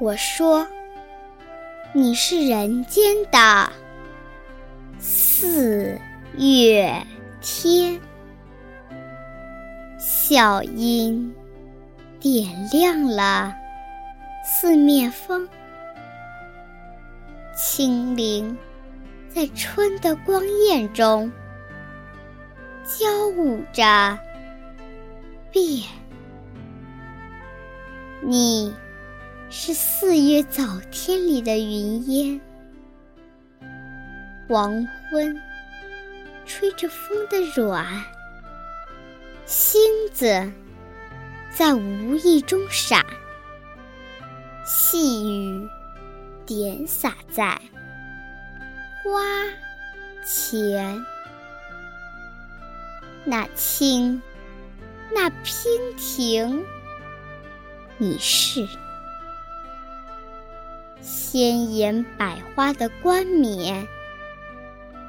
我说，你是人间的四月天，笑音点亮了四面风，清灵在春的光艳中交舞着变，你。是四月早天里的云烟，黄昏吹着风的软，星子在无意中闪，细雨点洒在花前，那清，那娉婷，你是。鲜艳百花的冠冕，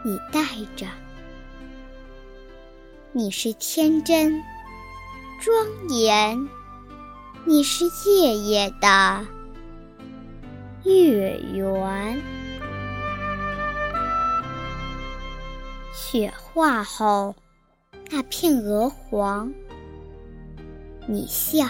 你戴着；你是天真庄严，你是夜夜的月圆。雪化后那片鹅黄，你像。